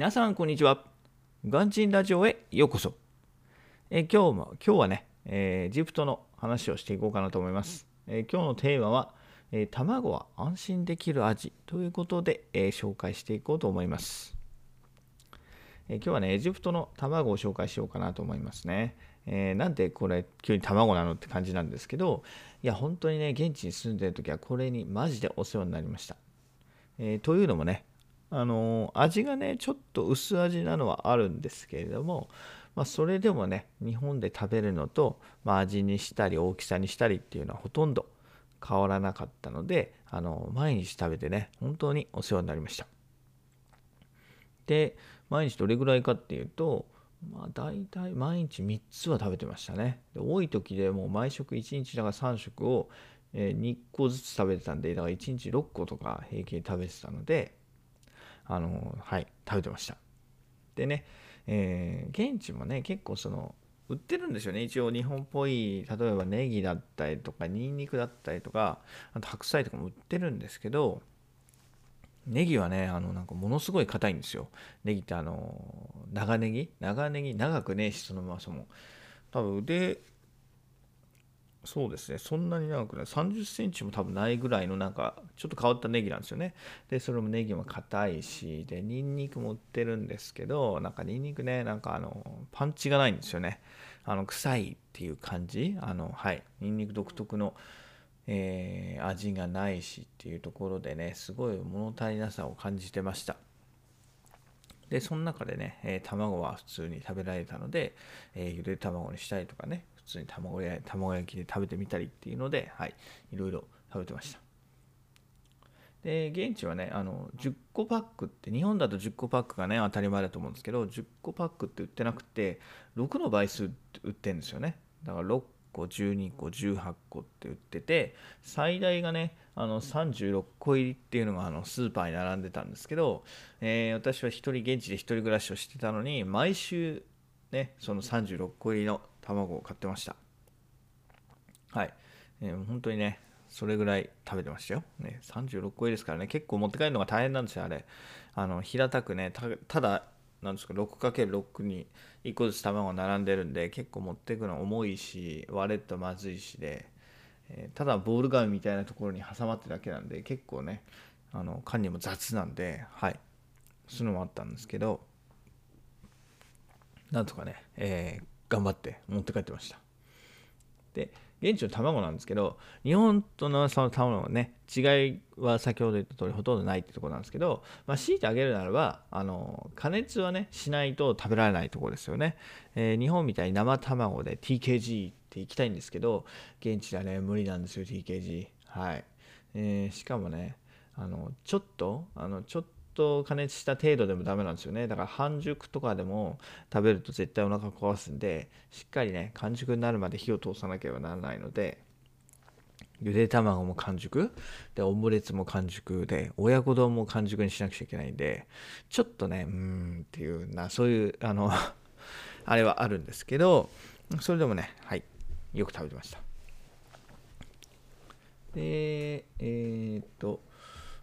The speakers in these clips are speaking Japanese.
皆さんこんにちは。ガンチンラジオへようこそ。え今日も今日はね、えー、エジプトの話をしていこうかなと思います。えー、今日のテーマは、えー、卵は安心できる味ということで、え紹介していこうと思います。え今日はね、エジプトの卵を紹介しようかなと思いますね。えなんでこれ急に卵なのって感じなんですけど、いや本当にね、現地に住んでる時はこれにマジでお世話になりました。えというのもね、あの味がねちょっと薄味なのはあるんですけれども、まあ、それでもね日本で食べるのと、まあ、味にしたり大きさにしたりっていうのはほとんど変わらなかったのであの毎日食べてね本当にお世話になりました。で毎日どれぐらいかっていうとまあ大体毎日3つは食べてましたね。で多い時でもう毎食1日だから3食を2個ずつ食べてたんでだから1日6個とか平均食べてたのであの、はい、食べてました。でね、えー、現地もね、結構その、売ってるんですよね。一応日本っぽい、例えばネギだったりとか、ニンニクだったりとか、あと白菜とかも売ってるんですけど、ネギはね、あの、なんかものすごい硬いんですよ。ネギってあの、長ネギ？長ネギ？長くねえし、そのままその、多分腕そうですね、そんなに長くない、30センチも多分ないぐらいのなんか、ちょっと変わったネギなんですよね。で、それもネギも硬いし、で、ニンニクも売ってるんですけど、なんかニンニクね、なんかあの、パンチがないんですよね。あの、臭いっていう感じ。あの、はい、ニンニク独特の、えー、味がないしっていうところでね、すごい物足りなさを感じてました。で、その中でね、えー、卵は普通に食べられたので、えー、ゆで卵にしたりとかね、普通に卵や卵焼きで食べてみたりっていうので、はい、いろいろ食べてました。で、現地はね、あの10個パックって、日本だと10個パックがね、当たり前だと思うんですけど、10個パックって売ってなくて、6の倍数って売ってるんですよね。だから6個、12個、18個って売ってて、最大がね、あの36個入りっていうのがあのスーパーに並んでたんですけど、えー、私は1人、現地で1人暮らしをしてたのに、毎週、ね、その36個入りの卵を買ってました。はい。えー、本当にね、それぐらい食べてましたよ。ね、36個入りですからね、結構持って帰るのが大変なんですよ、あれ。あの平たくね、ただ、なんですか、6×6 に1個ずつ卵が並んでるんで、結構持ってくの重いし、割れるとまずいしで、えー、ただボール紙みたいなところに挟まってるだけなんで、結構ね、あの管理も雑なんで、はい。そういうのもあったんですけど、なんとかね、えー、頑張って持って帰ってました。で、現地の卵なんですけど、日本とのその卵のね、違いは先ほど言った通りほとんどないってとこなんですけど、まあ、強いてあげるならば、あの、加熱はね、しないと食べられないとこですよね。えー、日本みたいに生卵で TKG って行きたいんですけど、現地ではね、無理なんですよ、TKG。はい。えー、しかもね、あの、ちょっと、あの、ちょっと、と加熱した程度でもダメなんですよね。だから半熟とかでも食べると絶対お腹壊すんでしっかりね完熟になるまで火を通さなければならないのでゆで卵も完熟でオムレツも完熟で親子丼も完熟にしなくちゃいけないんでちょっとねうーんっていうなそういうあの あれはあるんですけどそれでもねはいよく食べてました。でえー、っと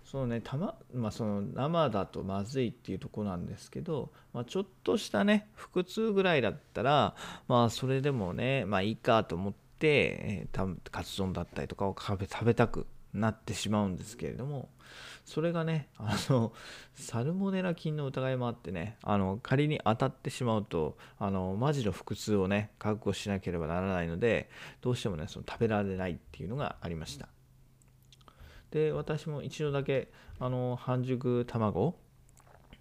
そのねたま、まあ、その生だとまずいっていうとこなんですけど、まあ、ちょっとしたね腹痛ぐらいだったらまあそれでもねまあいいかと思って、え、カツ丼だったりとかを食べ食べたくなってしまうんですけれどもそれがねあのサルモネラ菌の疑いもあってねあの仮に当たってしまうとあのマジの腹痛をね覚悟しなければならないのでどうしてもねその食べられないっていうのがありました。で私も一度だけあの半熟卵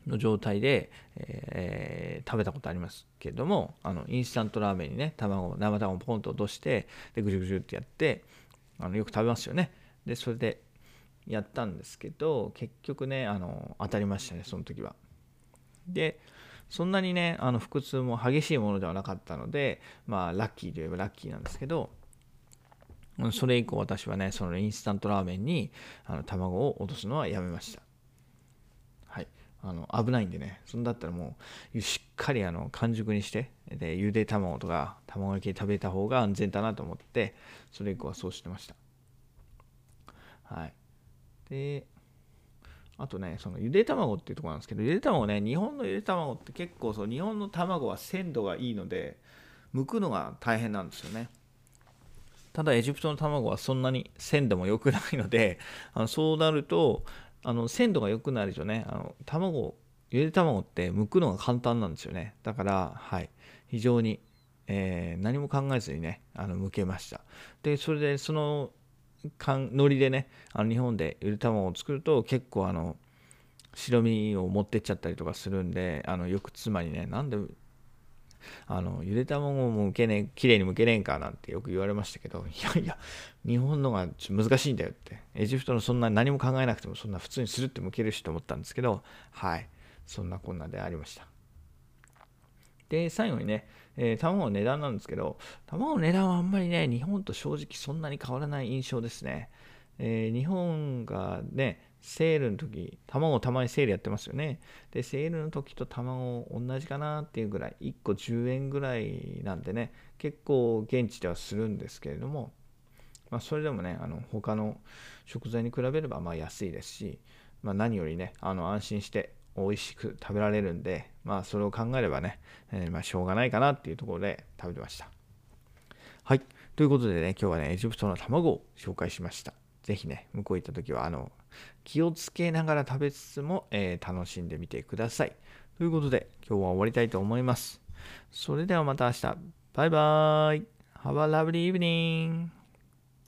の状態で、えー、食べたことありますけどもあのインスタントラーメンにね卵生卵をポンと落としてでぐじゅぐじゅってやってあのよく食べますよね。でそれでやったんですけど結局ねあの当たりましたねその時は。でそんなにねあの腹痛も激しいものではなかったのでまあラッキーといえばラッキーなんですけどそれ以降私はね、そのインスタントラーメンにあの卵を落とすのはやめました。はい。あの危ないんでね、そんだったらもうしっかりあの完熟にして、でゆで卵とか卵焼き食べた方が安全だなと思って、それ以降はそうしてました。はい。で、あとね、そのゆで卵っていうところなんですけど、ゆで卵ね、日本のゆで卵って結構そう、日本の卵は鮮度がいいので、剥くのが大変なんですよね。ただエジプトの卵はそんなに鮮度も良くないので、あのそうなると、あの鮮度が良くなるとね、あの卵、ゆで卵って剥くのが簡単なんですよね。だから、はい、非常に、えー、何も考えずにね、あの剥けました。で、それでそのノリでね、あの日本でゆで卵を作ると結構あの白身を持ってっちゃったりとかするんで、あのよく妻にね、なんであのゆで卵もむけねえ、綺麗にむけねえんかなんてよく言われましたけど、いやいや、日本のが難しいんだよって、エジプトのそんな何も考えなくてもそんな普通にするってむけるしと思ったんですけど、はい、そんなこんなでありました。で、最後にね、えー、卵の値段なんですけど、卵の値段はあんまりね、日本と正直そんなに変わらない印象ですね。えー、日本がね、セールの時、卵たまにセールやってますよね。で、セールの時と卵同じかなっていうぐらい、1個10円ぐらいなんでね、結構現地ではするんですけれども、まあ、それでもね、あの他の食材に比べればまあ安いですし、まあ、何よりね、あの安心して美味しく食べられるんで、まあそれを考えればね、えー、ましょうがないかなっていうところで食べてました。はい。ということでね、今日はね、エジプトの卵を紹介しました。ぜひね、向こう行った時は、あの、気をつけながら食べつつも、えー、楽しんでみてください。ということで、今日は終わりたいと思います。それではまた明日。バイバーイ。Have a lovely evening.